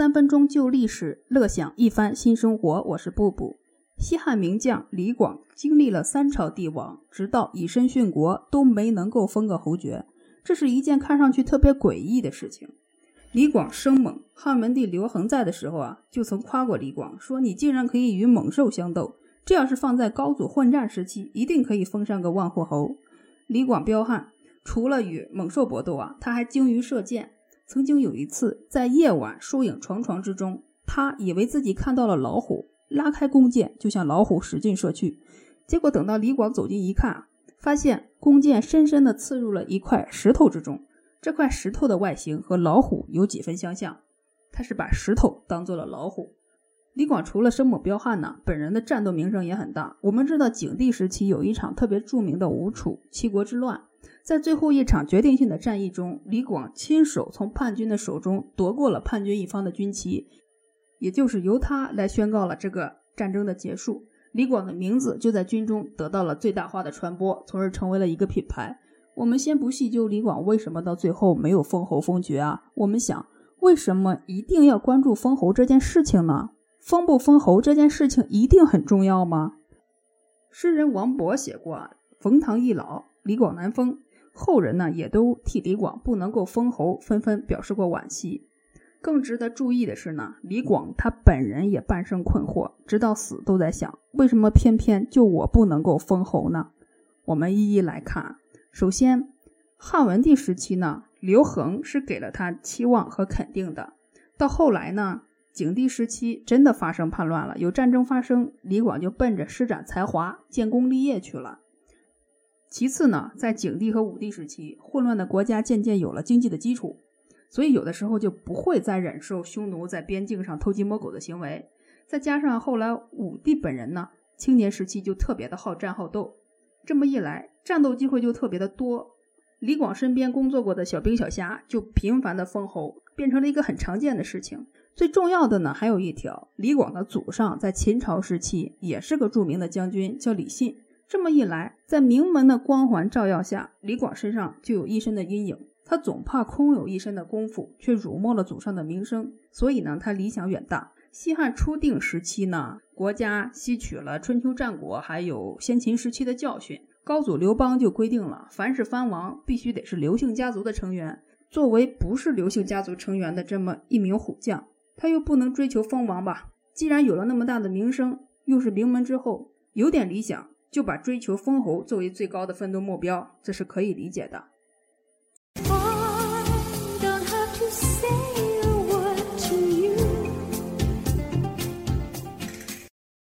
三分钟就历史，乐享一番新生活。我是布布。西汉名将李广经历了三朝帝王，直到以身殉国，都没能够封个侯爵。这是一件看上去特别诡异的事情。李广生猛，汉文帝刘恒在的时候啊，就曾夸过李广，说你竟然可以与猛兽相斗，这要是放在高祖混战时期，一定可以封上个万户侯。李广彪悍，除了与猛兽搏斗啊，他还精于射箭。曾经有一次，在夜晚疏影幢幢之中，他以为自己看到了老虎，拉开弓箭就向老虎使劲射去。结果等到李广走近一看，发现弓箭深深地刺入了一块石头之中。这块石头的外形和老虎有几分相像，他是把石头当做了老虎。李广除了生猛彪悍呢，本人的战斗名声也很大。我们知道景帝时期有一场特别著名的吴楚七国之乱。在最后一场决定性的战役中，李广亲手从叛军的手中夺过了叛军一方的军旗，也就是由他来宣告了这个战争的结束。李广的名字就在军中得到了最大化的传播，从而成为了一个品牌。我们先不细究李广为什么到最后没有封侯封爵啊，我们想，为什么一定要关注封侯这件事情呢？封不封侯这件事情一定很重要吗？诗人王勃写过：“冯唐易老，李广难封。”后人呢也都替李广不能够封侯纷纷表示过惋惜。更值得注意的是呢，李广他本人也半生困惑，直到死都在想，为什么偏偏就我不能够封侯呢？我们一一来看。首先，汉文帝时期呢，刘恒是给了他期望和肯定的。到后来呢，景帝时期真的发生叛乱了，有战争发生，李广就奔着施展才华、建功立业去了。其次呢，在景帝和武帝时期，混乱的国家渐渐有了经济的基础，所以有的时候就不会再忍受匈奴在边境上偷鸡摸狗的行为。再加上后来武帝本人呢，青年时期就特别的好战好斗，这么一来，战斗机会就特别的多。李广身边工作过的小兵小虾就频繁的封侯，变成了一个很常见的事情。最重要的呢，还有一条，李广的祖上在秦朝时期也是个著名的将军，叫李信。这么一来，在名门的光环照耀下，李广身上就有一身的阴影。他总怕空有一身的功夫，却辱没了祖上的名声。所以呢，他理想远大。西汉初定时期呢，国家吸取了春秋战国还有先秦时期的教训，高祖刘邦就规定了，凡是藩王必须得是刘姓家族的成员。作为不是刘姓家族成员的这么一名虎将，他又不能追求封王吧？既然有了那么大的名声，又是名门之后，有点理想。就把追求封侯作为最高的奋斗目标，这是可以理解的。